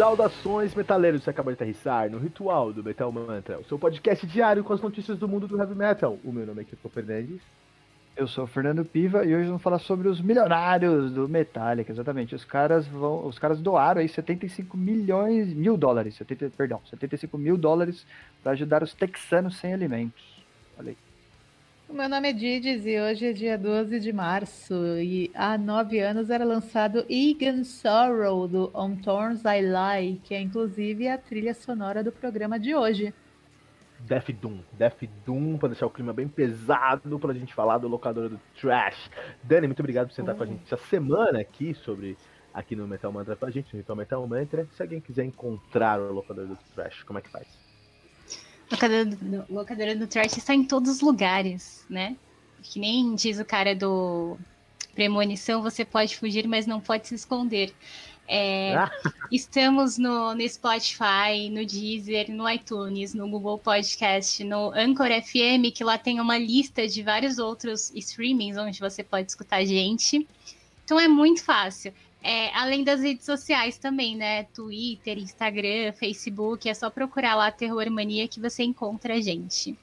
Saudações, metaleiros! Você acaba de aterrissar no Ritual do Metal Mantra, o seu podcast diário com as notícias do mundo do heavy metal. O meu nome é Kiko Fernandes. Eu sou o Fernando Piva e hoje vamos falar sobre os milionários do Metallica, exatamente. Os caras vão, os caras doaram aí 75 milhões, mil dólares, 70, perdão, 75 mil dólares para ajudar os texanos sem alimentos. Falei. O meu nome é Didis e hoje é dia 12 de março e há nove anos era lançado Egan Sorrow do On Thorns I Lie, que é inclusive a trilha sonora do programa de hoje. Death Doom, Death Doom, para deixar o clima bem pesado pra gente falar do locador do Trash. Dani, muito obrigado por sentar com a gente essa semana aqui sobre aqui no Metal Mantra pra gente, no Metal Mantra. Se alguém quiser encontrar o locador do Trash, como é que faz? Locadora do, locadora do Trash está em todos os lugares, né? Que nem diz o cara do Premonição, você pode fugir, mas não pode se esconder. É, estamos no, no Spotify, no Deezer, no iTunes, no Google Podcast, no Anchor FM, que lá tem uma lista de vários outros streamings onde você pode escutar a gente. Então é muito fácil. É, além das redes sociais também, né? Twitter, Instagram, Facebook. É só procurar lá Terror Mania que você encontra a gente.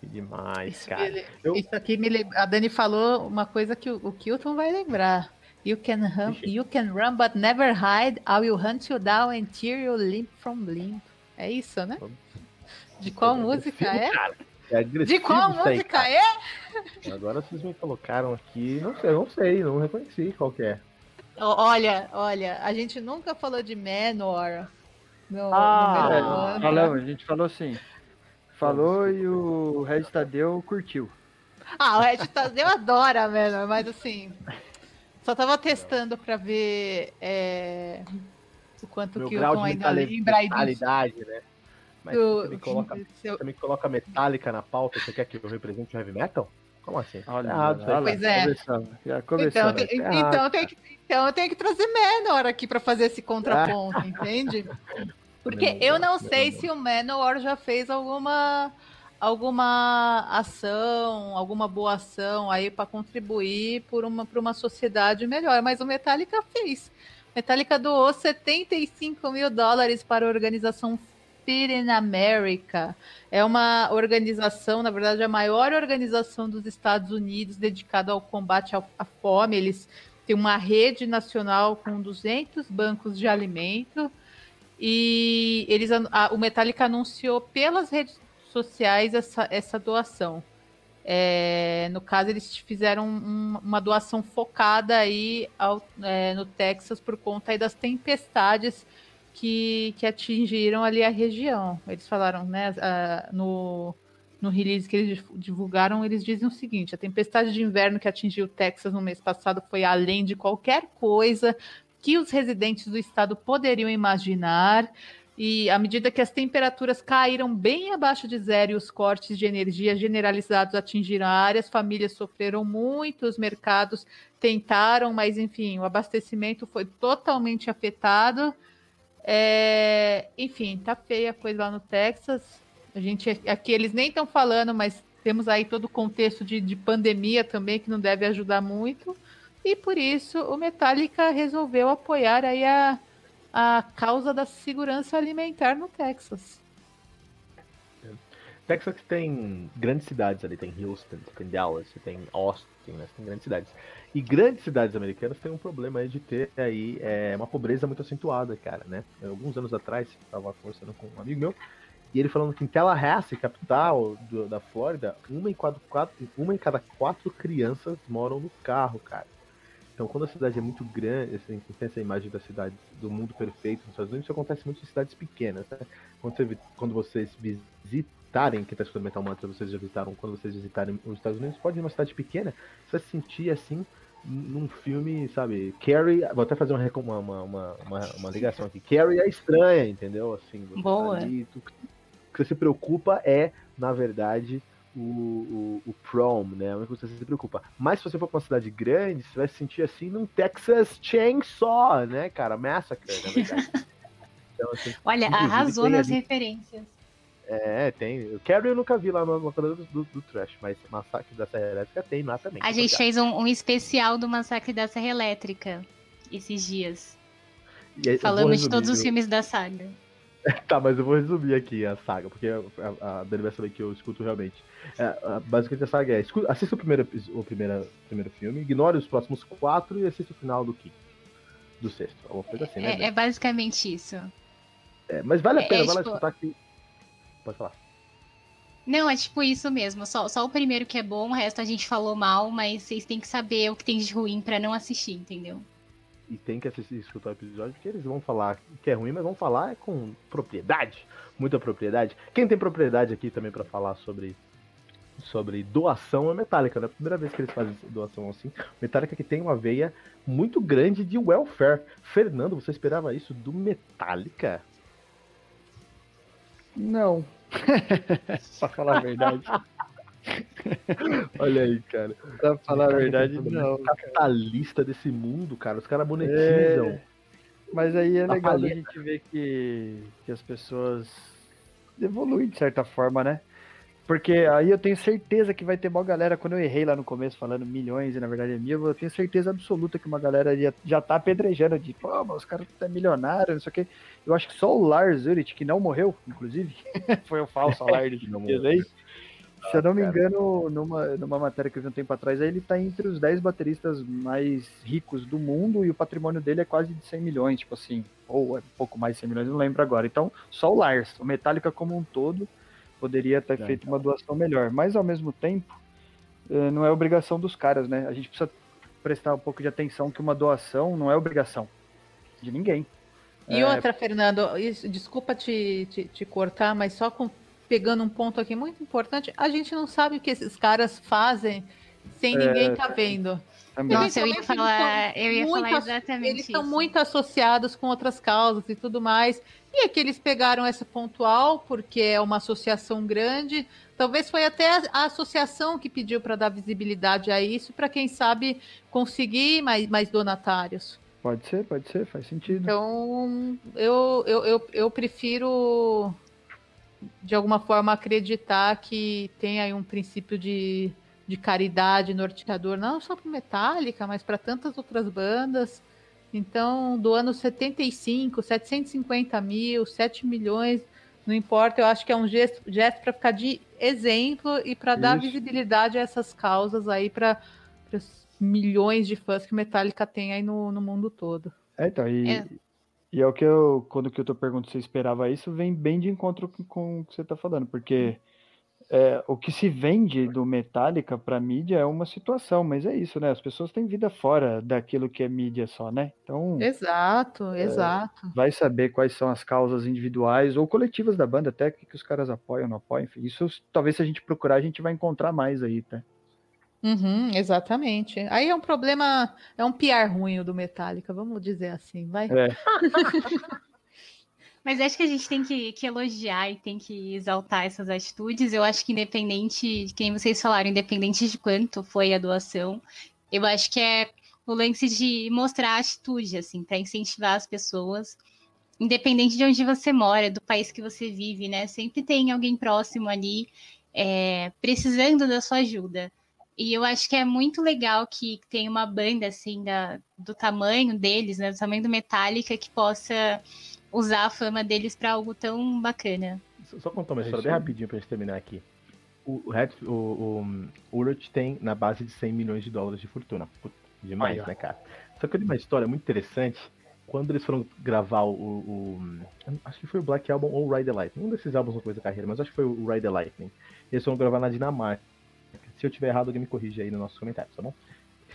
Que demais, Isso, cara. ele- Eu- Isso aqui me lembra. A Dani falou uma coisa que o, o Kilton vai lembrar. You can, run, Ixi. you can run, but never hide. I will hunt you down and tear you limb from limb. É isso, né? De qual música é? Cara, é De qual aí, música cara. é? Agora vocês me colocaram aqui, não sei, não sei, não reconheci qual que é. Olha, olha, a gente nunca falou de Manor. No, Ah, no é, a gente falou assim. Falou e o Regis Tadeu curtiu. Ah, o Ed Tadeu adora Manor, mas assim. Só tava testando pra ver é, o quanto Meu que o grau Tom de ainda lembra aí do, né? Mas do- você me coloca, seu- você me coloca metálica na pauta, você quer que eu represente o heavy metal? Como assim? Olha, Tá errado, olha, Pois é. Começamos, já Então, começamos. tem, errado, então, tem que, então eu tenho que trazer Manor aqui pra fazer esse Ah. contraponto, entende? Porque eu não sei se o Manowar já fez alguma alguma ação, alguma boa ação aí para contribuir por uma para uma sociedade melhor, mas o Metallica fez. Metallica doou 75 mil dólares para a organização Feed in America. É uma organização, na verdade, a maior organização dos Estados Unidos dedicada ao combate à fome. Eles têm uma rede nacional com 200 bancos de alimento. E eles, a- o Metallica anunciou pelas redes sociais essa, essa doação. É, no caso, eles fizeram um- uma doação focada aí ao- é, no Texas por conta das tempestades que, que atingiram ali a região. Eles falaram, né, no, no release que eles divulgaram, eles dizem o seguinte: a tempestade de inverno que atingiu o Texas no mês passado foi além de qualquer coisa que os residentes do estado poderiam imaginar. E à medida que as temperaturas caíram bem abaixo de zero e os cortes de energia generalizados atingiram a área, as famílias sofreram muito, os mercados tentaram, mas enfim, o abastecimento foi totalmente afetado. É, enfim, tá feia a coisa lá no Texas. A gente aqui eles nem estão falando, mas temos aí todo o contexto de, de pandemia também que não deve ajudar muito. E por isso o Metallica resolveu apoiar aí a, a causa da segurança alimentar no Texas. Texas tem grandes cidades ali, tem Houston, você tem Dallas, você tem Austin, né? Você tem grandes cidades. E grandes cidades americanas têm um problema aí de ter aí é, uma pobreza muito acentuada, cara, né? Alguns anos atrás, eu tava conversando com um amigo meu, e ele falando que em Tallahassee, capital do- da Flórida, uma em, quatro, quatro, uma em cada quatro crianças moram no carro, cara. Então, quando a cidade é muito grande, assim, você tem essa imagem da cidade do mundo perfeito nos Estados Unidos, isso acontece muito em cidades pequenas, né? Quando, você quando vocês visitarem, quem tá escutando Metal Mantra, vocês já visitaram, quando vocês visitarem os Estados Unidos, pode ir numa cidade pequena, você vai se sentir assim, num filme, sabe, Carrie, vou até fazer uma, uma, uma, uma, uma- ligação aqui, Carrie é estranha, entendeu? Assim, tá Boa. ali, tu- o que você se preocupa é, na verdade, o, o, o prom, né? É o que você se preocupa. Mas se você for pra uma cidade grande, você vai se sentir assim num Texas Chainsaw, né, cara? Massacre, na verdade. Então, assim, Olha, arrasou nas referências. É, tem. O Carrie eu nunca vi lá no locador do, do, do Trash, mas Massacre da Serra Elétrica tem lá também. A gente fez um, um especial do massacre da Serra Elétrica esses dias. Aí, Falamos de todos os filmes da saga. Tá, mas eu vou resumir aqui a saga, porque a, a Dani vai saber que eu escuto realmente. É, basicamente a saga é: assista o primeiro, o primeiro, primeiro filme, ignore os próximos quatro e assista o final do quinto. Do sexto. Uma coisa assim, né? É, é basicamente isso. É, mas vale a é- pena, é vai lá tipo- escutar aqui. Pode falar. Não, é tipo isso mesmo. Só, só o primeiro que é bom, o resto a gente falou mal, mas vocês têm que saber o que tem de ruim pra não assistir, entendeu? E tem que assistir escutar o episódio, porque eles vão falar que é ruim, mas vão falar é com propriedade. Muita propriedade. Quem tem propriedade aqui também pra falar sobre. Sobre doação é Metallica, né? Primeira vez que eles fazem doação assim. Metallica que tem uma veia muito grande de welfare. Fernando, você esperava isso do Metallica? Não. pra falar a verdade. Olha aí, cara. pra falar a verdade, todo não. Capitalista desse mundo, cara. Os caras monetizam. É, mas aí é Tá legal a palheta. gente ver que, que as pessoas evoluem de certa forma, né? Porque aí eu tenho certeza que vai ter uma galera, quando eu errei lá no começo falando milhões e na verdade é mil, eu tenho certeza absoluta que uma galera já, já tá apedrejando de, pô, mas os caras tá milionário, não sei o quê. Eu acho que só o Lars Ulrich, que não morreu, inclusive, foi o falso alarde de Não morreu. aí. Se eu não me cara. engano, numa, numa matéria que eu vi um tempo atrás, aí ele tá entre os 10 bateristas mais ricos do mundo e o patrimônio dele é quase de 100 milhões, tipo assim, ou é um pouco mais de 100 milhões, não lembro agora. Então, só o Lars, o Metallica como um todo, poderia ter É, feito uma doação melhor. Mas, ao mesmo tempo, eh, não é obrigação dos caras, né? A gente precisa prestar um pouco de atenção que uma doação não é obrigação de ninguém. E É, outra, Fernando, isso- desculpa te, te, te cortar, mas só com- pegando um ponto aqui muito importante, a gente não sabe o que esses caras fazem sem ninguém tá vendo. Também. Nossa, eu ia falar, eu ia são falar muito- exatamente Eles estão muito associados com outras causas e tudo mais. E é que eles pegaram essa pontual, porque é uma associação grande. Talvez foi até a, a associação que pediu para dar visibilidade a isso, para quem sabe conseguir mais, mais donatários. Pode ser, pode ser, faz sentido. Então, eu, eu, eu, eu prefiro, de alguma forma, acreditar que tem aí um princípio de, de caridade norteador, não só para Metallica, mas para tantas outras bandas. Então, do ano 75, 750 mil, 7 milhões, não importa, eu acho que é um gesto, gesto para ficar de exemplo e para dar visibilidade a essas causas aí para os milhões de fãs que o Metallica tem aí no, no mundo todo. É, então, e É. e é o que eu, quando que eu tô perguntando se você esperava isso, vem bem de encontro com, com o que você tá falando, porque é, o que se vende do Metallica pra mídia é uma situação, mas é isso, né? As pessoas têm vida fora daquilo que é mídia só, né? Então, Exato, exato. vai saber quais são as causas individuais ou coletivas da banda, até que, que os caras apoiam, não apoiam, enfim. Isso, talvez se a gente procurar, a gente vai encontrar mais aí, tá? Uhum, exatamente. Aí é um problema, é um piar ruim do Metallica, vamos dizer assim, vai. É, Mas acho que a gente tem que, que elogiar e tem que exaltar essas atitudes. Eu acho que independente, de quem vocês falaram, independente de quanto foi a doação, eu acho que é o lance de mostrar a atitude, assim, para incentivar as pessoas, independente de onde você mora, do país que você vive, né? Sempre tem alguém próximo ali é, precisando da sua ajuda. E eu acho que é muito legal que tem uma banda assim da, do tamanho deles, né, do tamanho do Metallica, que possa usar a fama deles para algo tão bacana. Só- Só contar uma É história bem rapidinho pra gente terminar aqui. O, o, Red- o, o Urut tem na base de 100 milhões de dólares de fortuna. Puta, demais, ó. né, cara? Só que eu li uma história muito interessante. Quando eles foram gravar o, o- Acho que foi o Black Album ou o Ride the Lightning. Um desses álbuns no coisa da carreira, mas acho que foi o Ride the Lightning. Eles foram gravar na Dinamarca. Se eu tiver errado, alguém me corrige aí nos nossos comentários, tá bom?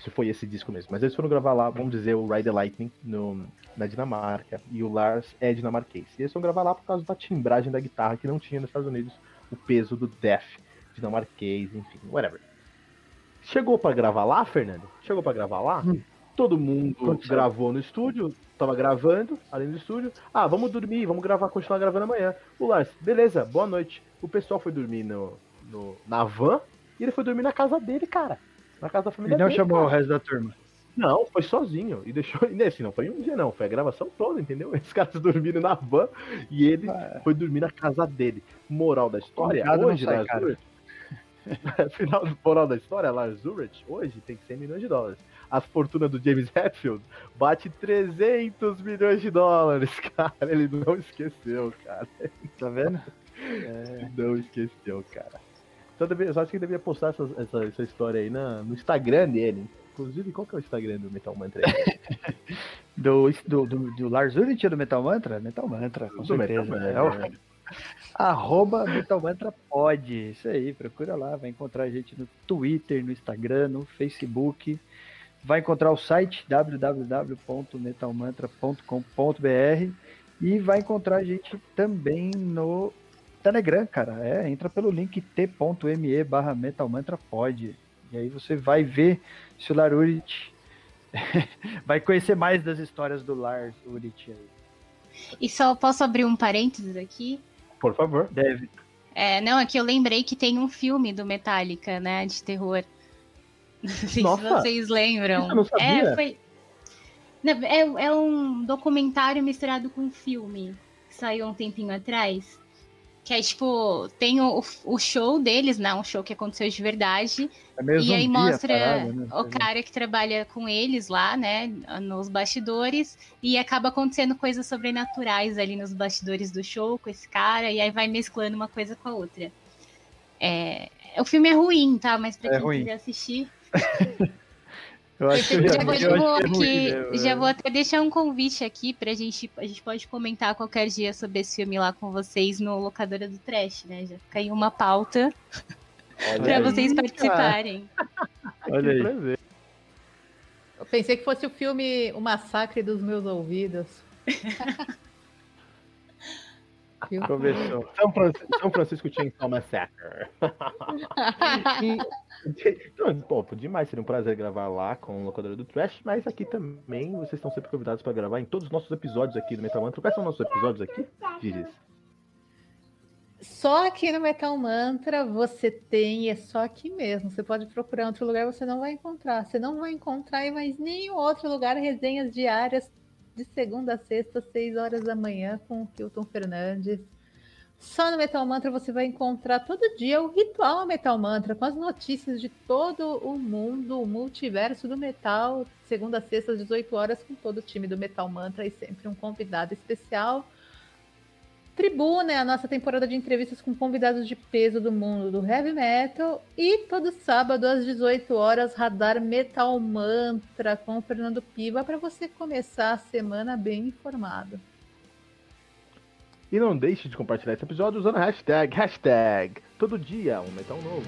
Se foi esse disco mesmo. Mas eles foram gravar lá, vamos dizer, o Ride the Lightning no, na Dinamarca. E o Lars é dinamarquês. E eles foram gravar lá por causa da timbragem da guitarra que não tinha nos Estados Unidos o peso do Def dinamarquês, enfim, whatever. Chegou pra gravar lá, Fernando? Chegou pra gravar lá? Hum. Todo mundo Aconteceu. gravou no estúdio, tava gravando, além do estúdio. Ah, vamos dormir, vamos gravar, continuar gravando amanhã. O Lars, beleza, boa noite. O pessoal foi dormir no, no- na van e ele foi dormir na casa dele, cara. Na casa da família ele não dele. chamou o cara. resto da turma. Não, foi sozinho. E deixou. E assim, não foi um dia, não. Foi a gravação toda, entendeu? Os caras dormindo na van e ele Ah, foi dormir na casa dele. Moral da história, hoje, sai, Final moral da história, Lars Ulrich hoje tem 100 milhões de dólares. A fortuna do James Hetfield bate 300 milhões de dólares, cara. Ele não esqueceu, cara. Tá vendo? É... Não esqueceu, cara. Então eu só acho que ele devia postar essa, essa, essa história aí na, no Instagram dele. Inclusive, qual que é o Instagram do Metal Mantra? do, do, do, do Lars Ulrich ou do Metal Mantra? Metal Mantra, com do certeza. Metal Mantra, é o... Arroba Metal Mantra pode. Isso aí, procura lá. Vai encontrar a gente no Twitter, no Instagram, no Facebook. Vai encontrar o site www.metalmantra.com.br e vai encontrar a gente também no Telegram, cara. É, entra pelo link t.me barra metalmantrapod. E aí você vai ver se o Lar Urit vai conhecer mais das histórias do Lars Urit aí. E só posso abrir um parênteses aqui? Por favor. Deve. É, não, aqui é eu lembrei que tem um filme do Metallica, né, de terror. Não sei Nossa, se vocês lembram. Eu não sabia. É, foi... é, é um documentário misturado com um filme que saiu um tempinho atrás. Que é tipo, tem o, o show deles, né? Um show que aconteceu de verdade. É e aí mostra parada, né? o cara que trabalha com eles lá, né? Nos bastidores. E acaba acontecendo coisas sobrenaturais ali nos bastidores do show com esse cara. E aí vai mesclando uma coisa com a outra. É, o filme é ruim, tá? Mas pra é quem ruim. quiser assistir. Eu acho que já, vou, já, vou aqui, né, já vou até deixar um convite aqui pra gente. A gente pode comentar qualquer dia sobre esse filme lá com vocês no Locadora do Trash, né? Já fica aí uma pauta para aí, vocês participarem. Olha aí. Eu pensei que fosse o filme O Massacre dos Meus Ouvidos. Começou. São Francisco, São Francisco Chainsaw Massacre. então, pô, demais, seria um prazer gravar lá com o locador do Trash, mas aqui também vocês estão sempre convidados para gravar em todos os nossos episódios aqui do Metal Mantra. Quais são os nossos episódios aqui, Giris? Só aqui no Metal Mantra você tem, é só aqui mesmo. Você pode procurar outro lugar, você não vai encontrar. Você não vai encontrar em mais nenhum outro lugar resenhas diárias de segunda a sexta, seis horas da manhã, com o Hilton Fernandes. Só no Metal Mantra você vai encontrar todo dia o ritual Metal Mantra, com as notícias de todo o mundo, o multiverso do metal, segunda a sexta, às 18 horas, com todo o time do Metal Mantra e sempre um convidado especial. Tribuna é a nossa temporada de entrevistas com convidados de peso do mundo do heavy metal. E todo sábado às 18 horas, Radar Metal Mantra com o Fernando Piva para você começar a semana bem informado. E não deixe de compartilhar esse episódio usando hashtag, hashtag, todo dia um metal novo.